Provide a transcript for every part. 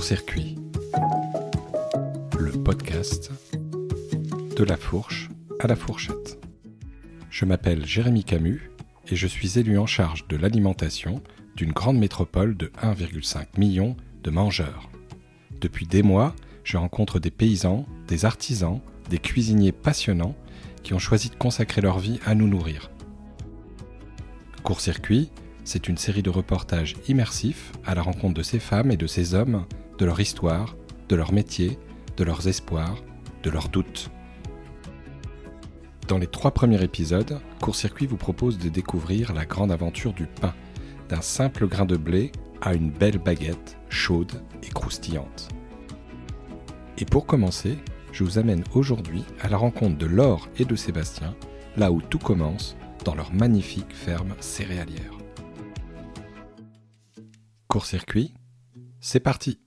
Court-circuit, le podcast de la fourche à la fourchette. Je m'appelle Jérémy Camus et je suis élu en charge de l'alimentation d'une grande métropole de 1,5 million de mangeurs. Depuis des mois, je rencontre des paysans, des artisans, des cuisiniers passionnants qui ont choisi de consacrer leur vie à nous nourrir. Court-circuit, c'est une série de reportages immersifs à la rencontre de ces femmes et de ces hommes, de leur histoire, de leur métier, de leurs espoirs, de leurs doutes. Dans les trois premiers épisodes, Court-circuit vous propose de découvrir la grande aventure du pain, d'un simple grain de blé à une belle baguette chaude et croustillante. Et pour commencer, je vous amène aujourd'hui à la rencontre de Laure et de Sébastien, là où tout commence, dans leur magnifique ferme céréalière. Court-circuit, c'est parti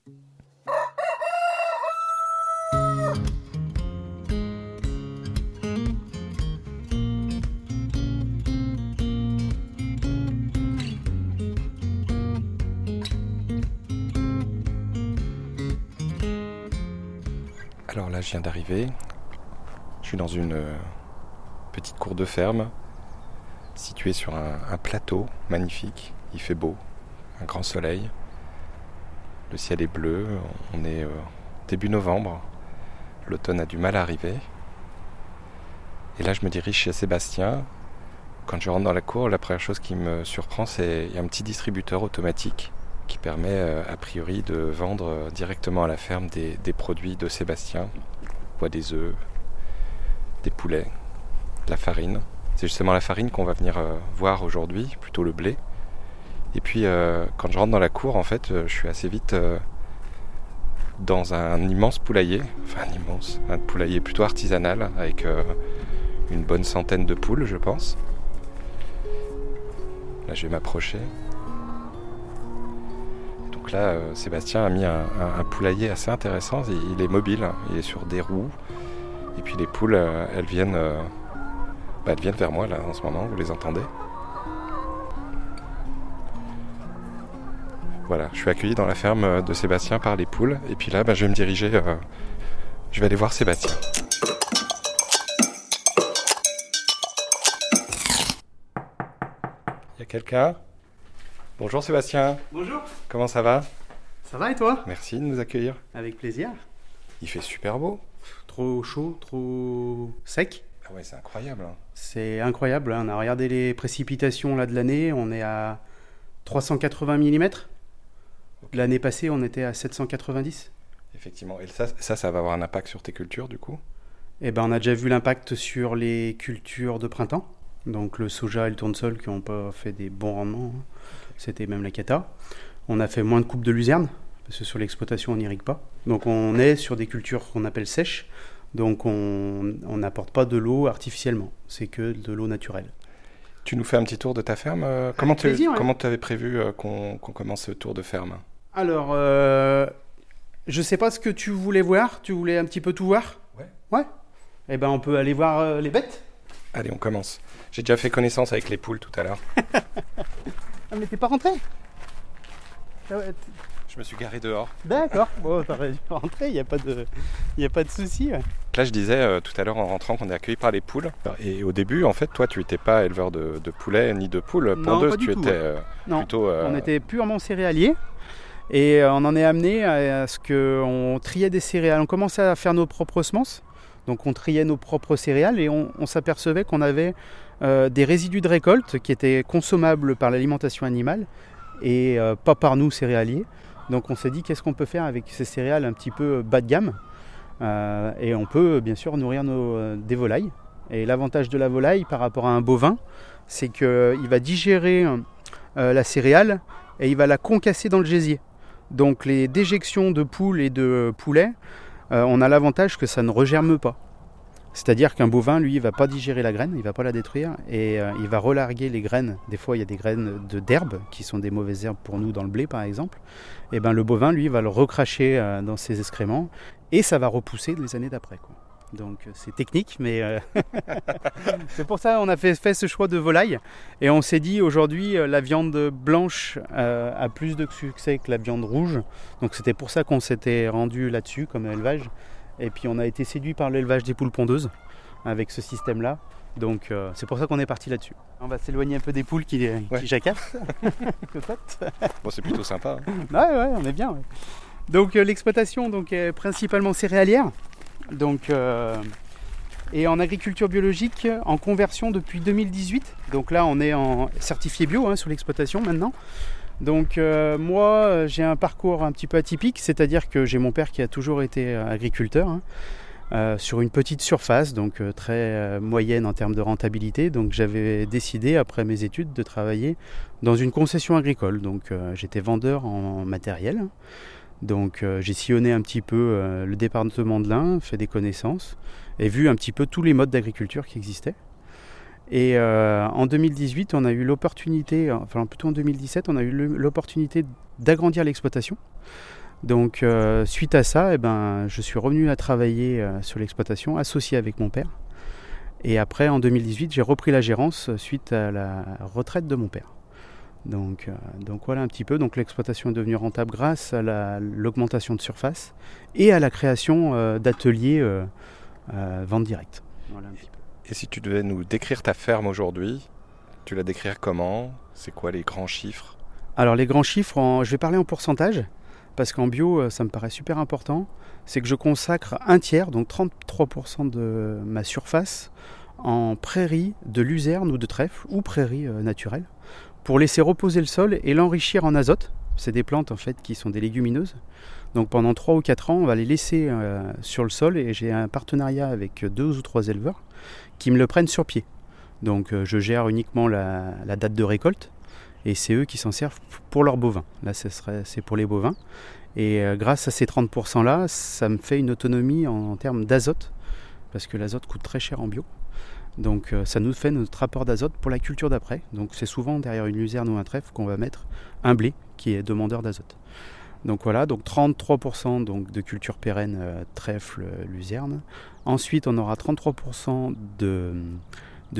Alors là, je viens d'arriver. Je suis dans une euh, petite cour de ferme située sur un, plateau magnifique. Il fait beau, un grand soleil. Le ciel est bleu. On est euh, début novembre. L'automne a du mal à arriver. Et là, je me dirige chez Sébastien. Quand je rentre dans la cour, la première chose qui me surprend, c'est un petit distributeur automatique qui permet euh, a priori de vendre euh, directement à la ferme des, produits de Sébastien, des œufs, des poulets, de la farine. C'est justement la farine qu'on va venir euh, voir aujourd'hui, plutôt le blé. Et puis quand je rentre dans la cour, en fait, je suis assez vite dans un immense poulailler, enfin un immense, un poulailler plutôt artisanal avec une bonne centaine de poules, je pense. Là, je vais m'approcher. Donc là, euh, Sébastien a mis un, poulailler assez intéressant. Il, est mobile, hein. il est sur des roues. Et puis les poules, euh, elles viennent, euh, bah, elles viennent vers moi là en ce moment. Vous les entendez? Voilà, je suis accueilli dans la ferme de Sébastien par les poules. Et puis là, bah, je vais me diriger. je vais aller voir Sébastien. Il y a quelqu'un? Bonjour Sébastien, Bonjour, comment ça va? Ça va et toi? Merci de nous accueillir. Avec plaisir. Il fait super beau. Trop chaud, trop sec. Ah ouais, c'est incroyable. hein. C'est incroyable, hein. on a regardé les précipitations là de l'année, on est à 380 mm. L'année passée, on était à 790. Effectivement. Et ça, ça, ça va avoir un impact sur tes cultures du coup? Et ben, on a déjà vu l'impact sur les cultures de printemps. Donc le soja et le tournesol qui n'ont pas fait des bons rendements. hein. C'était même la cata. On a fait moins de coupes de luzerne, parce que sur l'exploitation, on n'irrigue pas. Donc on est sur des cultures qu'on appelle sèches. Donc on n'apporte pas de l'eau artificiellement. C'est que de l'eau naturelle. Tu nous fais un petit tour de ta ferme euh, Comment tu ouais. avais prévu euh, qu'on commence ce tour de ferme? Alors, euh, je sais pas ce que tu voulais voir. Tu voulais un petit peu tout voir? Ouais. Ouais. Eh ben, on peut aller voir euh, les bêtes. Allez, on commence. J'ai déjà fait connaissance avec les poules tout à l'heure. Ah, mais t'es pas rentré Ah ouais, Je me suis garé dehors. D'accord. Bon, t'aurais dû rentrer. Il y a pas de, y a pas de souci. ouais. Là, je disais euh, tout à l'heure en rentrant qu'on est accueilli par les poules. Et au début, en fait, toi, tu n'étais pas éleveur de, de poulets ni de poules du tu tout, étais euh, Non. plutôt. euh, On était purement céréalier. Et on en est amené à, à ce qu'on triait des céréales. On commençait à faire nos propres semences. Donc on triait nos propres céréales et on, on s'apercevait qu'on avait euh, des résidus de récolte qui étaient consommables par l'alimentation animale et euh, pas par nous céréaliers. Donc on s'est dit qu'est-ce qu'on peut faire avec ces céréales un petit peu bas de gamme. Euh, et on peut bien sûr nourrir nos, euh, des volailles. Et l'avantage de la volaille par rapport à un bovin, c'est qu'il va digérer euh, la céréale et il va la concasser dans le gésier. Donc les déjections de poules et de poulets, euh, on a l'avantage que ça ne regerme pas. C'est-à-dire qu'un bovin, lui, il va pas digérer la graine, il va pas la détruire et euh, il va relarguer les graines. Des fois, il y a des graines de d'herbe qui sont des mauvaises herbes pour nous dans le blé, par exemple. Et ben le bovin, lui, va le recracher euh, dans ses excréments et ça va repousser les années d'après. Donc euh, c'est technique, mais c'est pour ça qu'on a fait, ce choix de volaille. Et on s'est dit aujourd'hui, la viande blanche a plus de succès que la viande rouge. Donc c'était pour ça qu'on s'était rendu là-dessus comme élevage. Et puis on a été séduit par l'élevage des poules pondeuses avec ce système-là. Donc euh, c'est pour ça qu'on est parti là-dessus. On va s'éloigner un peu des poules qui, jacassent. bon, c'est plutôt sympa. Hein. Ouais, ouais, on est bien. Donc euh, l'exploitation donc, est principalement céréalière. Donc, euh, et en agriculture biologique en conversion depuis 2018. Donc là, on est en certifié bio hein, sur l'exploitation maintenant. Donc moi, j'ai un parcours un petit peu atypique, c'est-à-dire que j'ai mon père qui a toujours été agriculteur. Hein. Euh, sur une petite surface, donc euh, très euh, moyenne en termes de rentabilité. Donc j'avais décidé, après mes études, de travailler dans une concession agricole. Donc j'étais vendeur en, matériel. Donc j'ai sillonné un petit peu le département de l'Ain, fait des connaissances et vu un petit peu tous les modes d'agriculture qui existaient. Et en 2018, on a eu l'opportunité, enfin plutôt en 2017, on a eu l'opportunité d'agrandir l'exploitation. Donc euh, suite à ça, eh ben, je suis revenu à travailler euh, sur l'exploitation, associé avec mon père. Et après, en 2018, j'ai repris la gérance suite à la retraite de mon père. Donc, euh, donc voilà un petit peu. Donc l'exploitation est devenue rentable grâce à l'augmentation de surface et à la création d'ateliers vente directe. Et si tu devais nous décrire ta ferme aujourd'hui, tu la décrire comment? C'est quoi les grands chiffres? Alors les grands chiffres, je vais parler en pourcentage parce qu'en bio, euh, ça me paraît super important, c'est que je consacre un tiers, donc 33% de ma surface, en prairie de luzerne ou de trèfle, ou prairie euh, naturelle, pour laisser reposer le sol et l'enrichir en azote. C'est des plantes en fait qui sont des légumineuses. Donc pendant 3 ou 4 ans, on va les laisser euh, sur le sol et j'ai un partenariat avec deux ou trois éleveurs qui me le prennent sur pied. Donc je gère uniquement la date de récolte et c'est eux qui s'en servent pour leurs bovins. Là, c'est pour les bovins. Et euh, grâce à ces 30% là, ça me fait une autonomie en, termes d'azote, parce que l'azote coûte très cher en bio. Donc euh, ça nous fait notre rapport d'azote pour la culture d'après. Donc c'est souvent derrière une luzerne ou un trèfle qu'on va mettre un blé qui est demandeur d'azote. Donc voilà, donc 33% donc de culture pérenne euh, trèfle luzerne. Ensuite, on aura 33% de,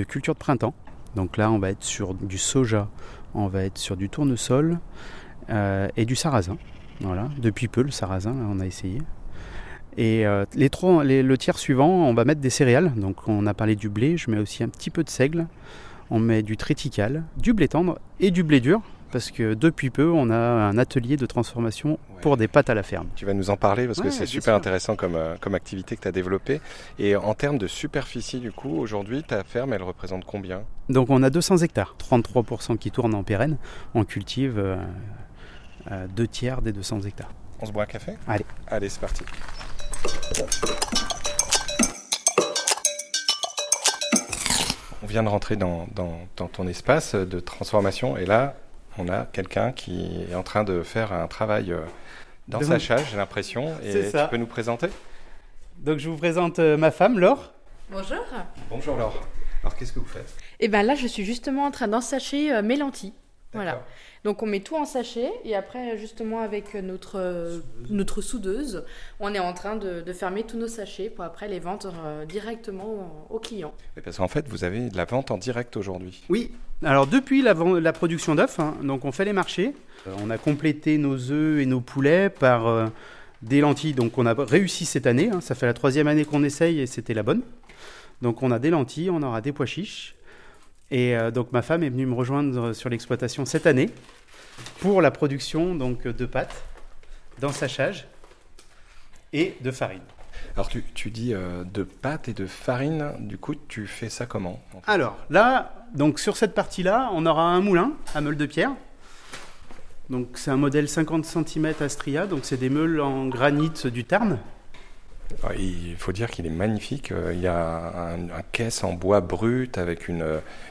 culture de printemps. Donc là, on va être sur du soja, on va être sur du tournesol euh, et du sarrasin. Voilà, depuis peu le sarrasin, on a essayé. Et euh, le tiers suivant, on va mettre des céréales. Donc on a parlé du blé, je mets aussi un petit peu de seigle. On met du triticale, du blé tendre et du blé dur parce que depuis peu, on a un atelier de transformation pour des pâtes à la ferme. Tu vas nous en parler parce que c'est super intéressant comme, euh, comme activité que tu as développée. Et en termes de superficie, du coup, aujourd'hui, ta ferme, elle représente combien? Donc on a 200 hectares, 33% qui tournent en pérenne. On cultive euh, euh, deux tiers des 200 hectares. On se boit un café? Allez. Allez, c'est parti. On vient de rentrer dans, dans, dans, ton espace de transformation et là, on a quelqu'un qui est en train de faire un travail euh, dans sa j'ai l'impression. Et tu peux nous présenter? Donc je vous présente euh, ma femme, Laure. Bonjour. Bonjour Laure. Alors qu'est-ce que vous faites? Eh bien là, je suis justement en train d'ensacher euh, mes lentilles. Voilà. Donc on met tout en sachet et après justement avec notre, notre soudeuse, on est en train de, fermer tous nos sachets pour après les vendre directement aux clients. parce qu'en fait vous avez de la vente en direct aujourd'hui. Oui, alors depuis la, la production d'œufs, hein, donc on fait les marchés, euh, on a complété nos œufs et nos poulets par euh, des lentilles, donc on a réussi cette année, hein. ça fait la troisième année qu'on essaye et c'était la bonne. Donc on a des lentilles, on aura des pois chiches, et euh, donc ma femme est venue me rejoindre sur l'exploitation cette année pour la production donc de pâtes, d'ensachage et de farine. Alors tu, dis euh, de pâtes et de farine, du coup tu fais ça comment Alors là, donc sur cette partie-là, on aura un moulin à meule de pierre. Donc c'est un modèle 50 cm Astria, donc c'est des meules en granit du Tarn. Il faut dire qu'il est magnifique. Euh, il y a un, caisse en bois brut avec une,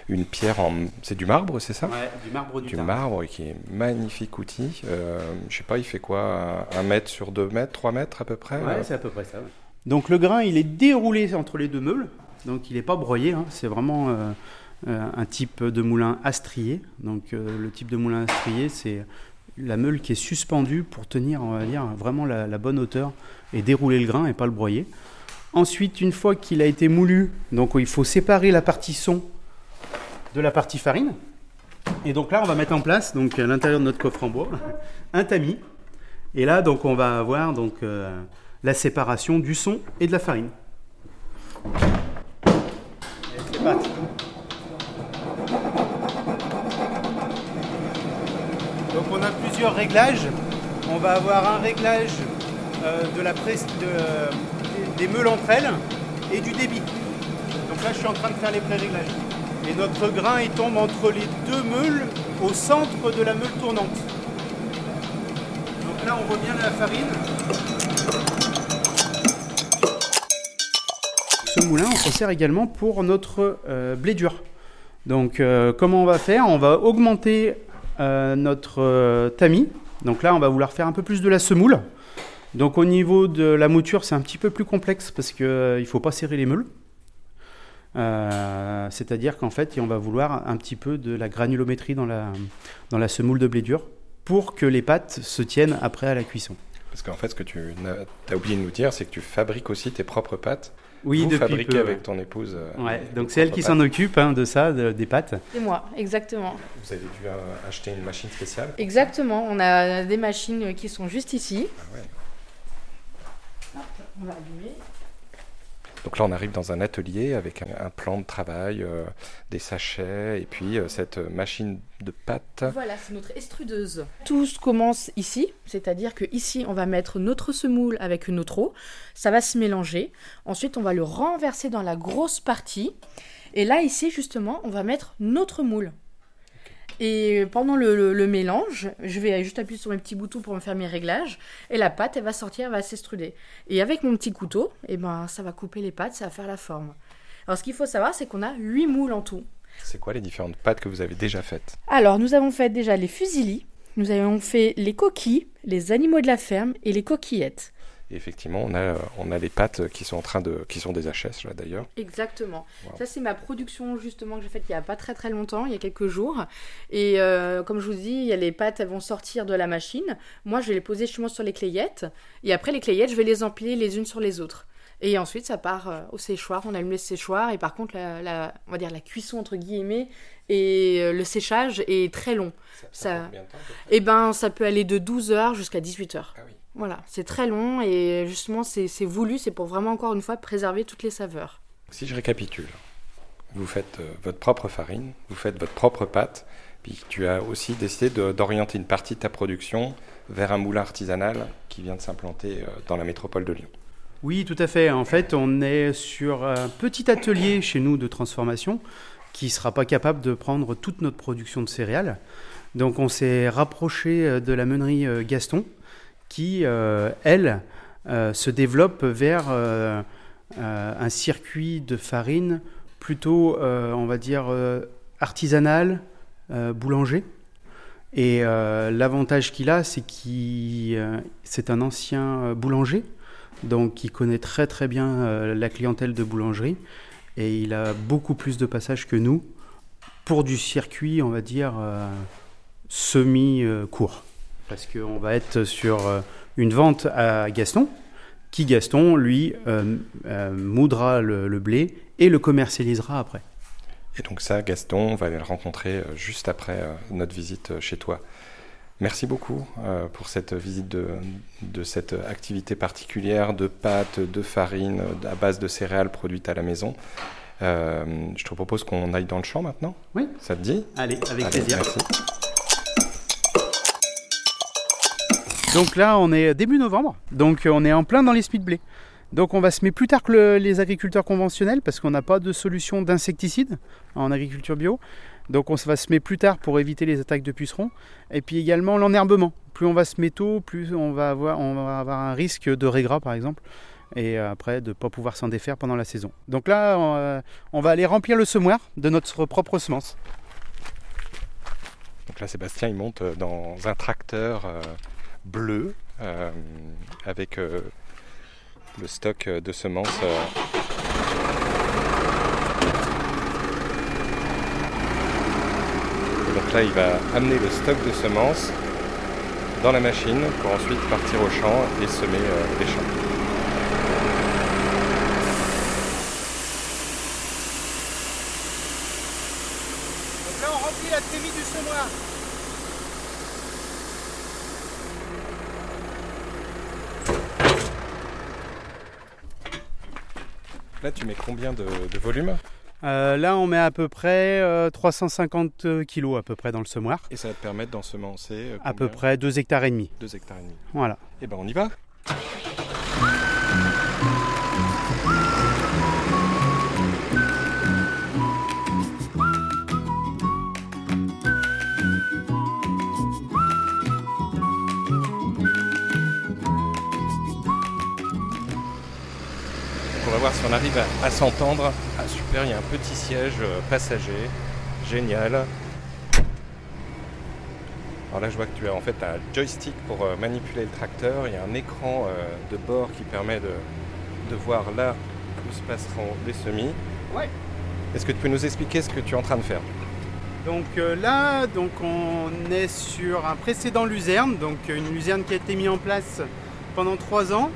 une pierre en. C'est du marbre, c'est ça? Ouais, du marbre du, du marbre qui est magnifique outil. Euh, je sais pas, il fait quoi Un mètre sur deux mètres, trois mètres à peu près Ouais, c'est à peu près ça. Donc le grain, il est déroulé entre les deux meules. Donc il n'est pas broyé. Hein. C'est vraiment euh, euh, un type de moulin astrié. Donc le type de moulin astrié, c'est la meule qui est suspendue pour tenir, on va vraiment la, bonne hauteur et dérouler le grain et pas le broyer. Ensuite, une fois qu'il a été moulu, donc il faut séparer la partie son de la partie farine. Et donc là, on va mettre en place, donc à l'intérieur de notre coffre en bois, un tamis. Et là, donc, on va avoir donc euh, la séparation du son et de la farine. Réglages. On va avoir un réglage euh, de la presse, des meules entre elles et du débit. Donc là, je suis en train de faire les pré-réglages. Et notre grain, il tombe entre les deux meules au centre de la meule tournante. Donc là, on revient à la farine. Ce moulin, on s'en sert également pour notre euh, blé dur. Donc, euh, comment on va faire? On va augmenter euh, notre tamis. Donc là, on va vouloir faire un peu plus de la semoule. Donc au niveau de la mouture, c'est un petit peu plus complexe parce qu'il ne faut pas serrer les meules. Euh, c'est-à-dire qu'en fait, on va vouloir un petit peu de la granulométrie dans la, dans la semoule de blé dur pour que les pâtes se tiennent après à la cuisson. Parce qu'en fait, ce que tu as, oublié de nous dire, c'est que tu fabriques aussi tes propres pâtes. Oui, Vous depuis fabriquez avec ton épouse. Euh, ouais, donc c'est elle qui s'en occupe hein, de ça, des pâtes. C'est moi, exactement. Vous avez dû euh, acheter une machine spéciale Exactement, on a des machines qui sont juste ici. Ah ouais. on va allumer. Donc là, on arrive dans un atelier avec un, plan de travail, euh, des sachets et puis euh, cette machine de pâte. Voilà, c'est notre estrudeuse. Tout commence ici, c'est-à-dire que ici, on va mettre notre semoule avec notre eau. Ça va se mélanger. Ensuite, on va le renverser dans la grosse partie. Et là, ici, justement, on va mettre notre moule. Et pendant le, mélange, je vais juste appuyer sur mes petits boutons pour me faire mes réglages. Et la pâte, elle va sortir, elle va s'extruder. Et avec mon petit couteau, eh ben, ça va couper les pâtes, ça va faire la forme. Alors ce qu'il faut savoir, c'est qu'on a 8 moules en tout. C'est quoi les différentes pâtes que vous avez déjà faites? Alors, nous avons fait déjà les fusilis, nous avons fait les coquilles, les animaux de la ferme et les coquillettes effectivement, on a, on a les pâtes qui sont en train de, qui sont des HS là d'ailleurs. Exactement. Ça c'est ma production justement que j'ai faite il y a pas très très longtemps, il y a quelques jours. Et euh, comme je vous dis, il y a les pâtes, elles vont sortir de la machine. Moi, je vais les poser justement sur les clayettes. Et après les clayettes, je vais les empiler les unes sur les autres. Et ensuite, ça part euh, au séchoir. On allume le séchoir. Et par contre, la, on va dire la cuisson entre guillemets et euh, le séchage est très long. Ça, ça, Eh ben, ça peut aller de 12 heures jusqu'à 18 heures. Ah oui. Voilà, c'est très long et justement c'est voulu, c'est pour vraiment encore une fois préserver toutes les saveurs. Si je récapitule, vous faites euh, votre propre farine, vous faites votre propre pâte, puis tu as aussi décidé d'orienter une partie de ta production vers un moulin artisanal qui vient de s'implanter euh, dans la métropole de Lyon. Oui, tout à fait. En fait, on est sur un petit atelier chez nous de transformation qui ne sera pas capable de prendre toute notre production de céréales. Donc on s'est rapproché euh, de la meunerie Gaston, qui, euh, elle, euh, se développe vers euh, un circuit de farine plutôt, on va dire, artisanal, boulanger. Et l'avantage qu'il a, c'est qu'il c'est un ancien boulanger, donc qui connaît très très bien la clientèle de boulangerie, et il a beaucoup plus de passages que nous pour du circuit, on va dire, semi-court parce qu'on va être sur euh, une vente à Gaston, qui Gaston, lui, euh, euh, moudra le, blé et le commercialisera après. Et donc ça, Gaston, on va aller le rencontrer juste après notre visite chez toi. Merci beaucoup pour cette visite de, de, cette activité particulière de pâtes, de farine, à base de céréales produites à la maison. je te propose qu'on aille dans le champ maintenant. Oui. Ça te dit? Allez, avec plaisir. Merci. Donc là, on est début novembre, donc euh, on est en plein dans les de blé. Donc on va semer plus tard que les agriculteurs conventionnels parce qu'on n'a pas de solution d'insecticide en agriculture bio. Donc on va semer plus tard pour éviter les attaques de pucerons. Et puis également l'enherbement. Plus on va semer tôt, plus on va avoir, un risque de régras par exemple. Et après de ne pas pouvoir s'en défaire pendant la saison. Donc là, euh, on va aller remplir le semoir de notre propre semence. Donc là, Sébastien, il monte dans un tracteur euh, bleu euh, avec euh, le stock de semences. Euh. donc là, il va amener le stock de semences dans la machine pour ensuite partir au champ et semer les champs. rempli la trémie du semoir. Là, tu mets combien de, volume euh, Là, on met à peu près 350 euh, kilos à peu près dans le semoir. Et ça va te permettre d'ensemencer euh, À peu près 2 hectares et demi. 2 hectares et demi. Voilà. Et eh ben on y va si on arrive à, s'entendre. Ah super, il y a un petit siège euh, passager. Génial. Alors là je vois que tu as en fait un joystick pour euh, manipuler le tracteur. Il y a un écran euh, de bord qui permet de, de voir là où se passeront les semis. Ouais. Est-ce que tu peux nous expliquer ce que tu es en train de faire? Donc là, donc on est sur un précédent luzerne, donc une luzerne qui a été mise en place pendant trois ans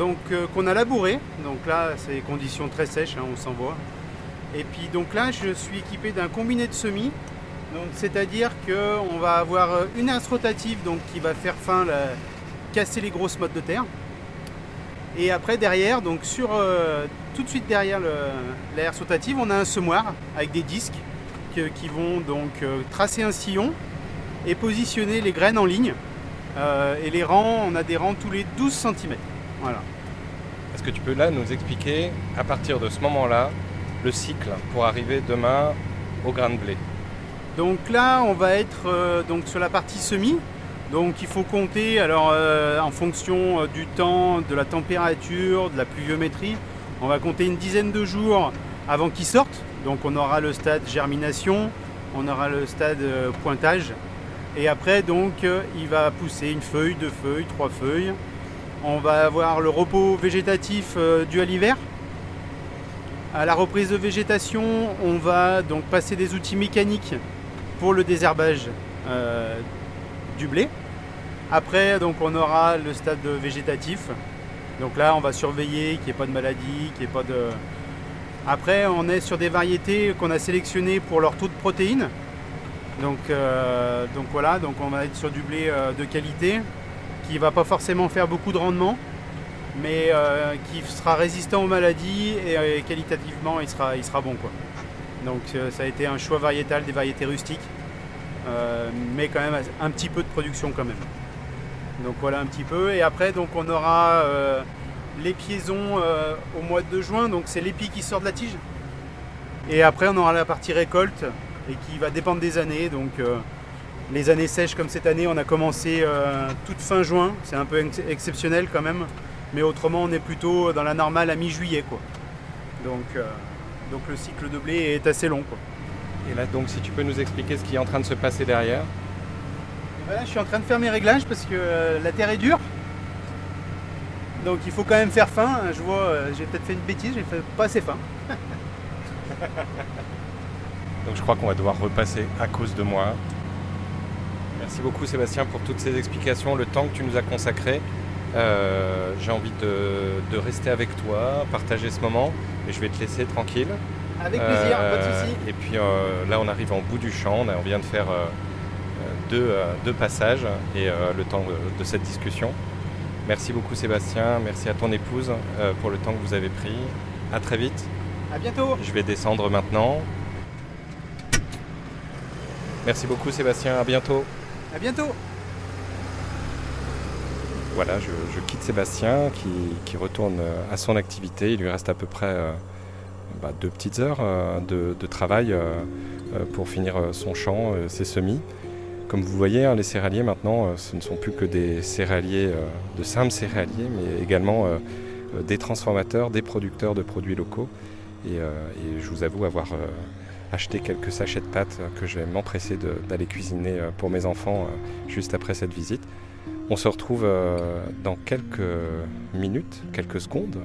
donc euh, qu'on a labouré. Donc là, c'est des conditions très sèches, hein, on s'en voit. Et puis donc là, je suis équipé d'un combiné de semis. Donc c'est-à-dire qu'on va avoir euh, une asse rotative donc, qui va faire fin, casser les grosses mottes de terre. Et après derrière, donc sur euh, tout de suite derrière la rotative, on a un semoir avec des disques qui vont donc tracer un sillon et positionner les graines en ligne. et les rangs, on a des rangs tous les 12 cm. Voilà. Est-ce que tu peux là nous expliquer, à partir de ce moment-là, le cycle pour arriver demain au grain de blé? Donc là, on va être euh, donc sur la partie semis. Donc il faut compter, alors euh, en fonction euh, du temps, de la température, de la pluviométrie, on va compter une dizaine de jours avant qu'il sorte. Donc on aura le stade germination, on aura le stade pointage. Et après, donc, il va pousser une feuille, deux feuilles, trois feuilles. On va avoir le repos végétatif euh, dû à l'hiver. À la reprise de végétation, on va donc passer des outils mécaniques pour le désherbage euh, du blé. Après, donc, on aura le stade végétatif. Donc là, on va surveiller qu'il n'y ait pas de maladie, qu'il n'y ait pas de. Après, on est sur des variétés qu'on a sélectionnées pour leur taux de protéines. Donc, euh, donc voilà, donc on va être sur du blé de qualité qui va pas forcément faire beaucoup de rendement, mais euh, qui sera résistant aux maladies et, euh, qualitativement il sera, il sera bon. Quoi. Donc euh, ça a été un choix variétal des variétés rustiques, mais quand même un petit peu de production quand même. Donc voilà un petit peu. Et après donc on aura les piaisons au mois de juin, donc c'est l'épi qui sort de la tige. Et après on aura la partie récolte et qui va dépendre des années. Donc les années sèches comme cette année, on a commencé euh, toute fin juin, c'est un peu exceptionnel quand même, mais autrement on est plutôt dans la normale à mi-juillet. Quoi. Donc, euh, donc le cycle de blé est assez long. Quoi. Et là donc si tu peux nous expliquer ce qui est en train de se passer derrière ben Je suis en train de faire mes réglages parce que euh, la terre est dure. Donc il faut quand même faire fin. Je vois, j'ai peut-être fait une bêtise, j'ai fait pas assez fin. donc je crois qu'on va devoir repasser à cause de moi. Merci beaucoup Sébastien pour toutes ces explications, le temps que tu nous as consacré. Euh, j'ai envie de, rester avec toi, partager ce moment, et je vais te laisser tranquille. Avec plaisir, pas de soucis. Euh, et puis euh, là, on arrive en bout du champ, on vient de faire deux, passages et le temps de, cette discussion. Merci beaucoup Sébastien, merci à ton épouse pour le temps que vous avez pris. À très vite. À bientôt. Je vais descendre maintenant. Merci beaucoup Sébastien, à bientôt. À bientôt Voilà, je, quitte Sébastien qui, retourne euh, à son activité. Il lui reste à peu près euh, bah, deux petites heures euh, de, travail pour finir son champ, ses semis. Comme vous voyez, hein, les céréaliers maintenant, ce ne sont plus que des céréaliers, de simples céréaliers, mais également des transformateurs, des producteurs de produits locaux. Et, et je vous avoue avoir acheter quelques sachets de pâtes que je vais m'empresser d'aller cuisiner euh, pour mes enfants euh, juste après cette visite. On se retrouve euh, dans quelques minutes, quelques secondes,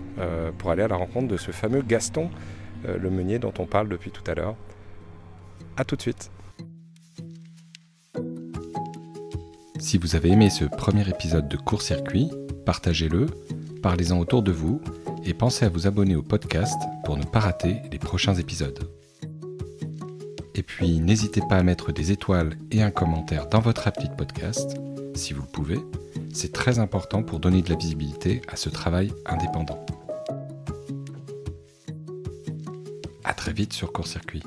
pour aller à la rencontre de ce fameux Gaston, le meunier dont on parle depuis tout à l'heure. A tout de suite. Si vous avez aimé ce premier épisode de Court Circuit, partagez-le, parlez-en autour de vous et pensez à vous abonner au podcast pour ne pas rater les prochains épisodes. Puis n'hésitez pas à mettre des étoiles et un commentaire dans votre appli de podcast, si vous le pouvez. C'est très important pour donner de la visibilité à ce travail indépendant. A très vite sur Court Circuit.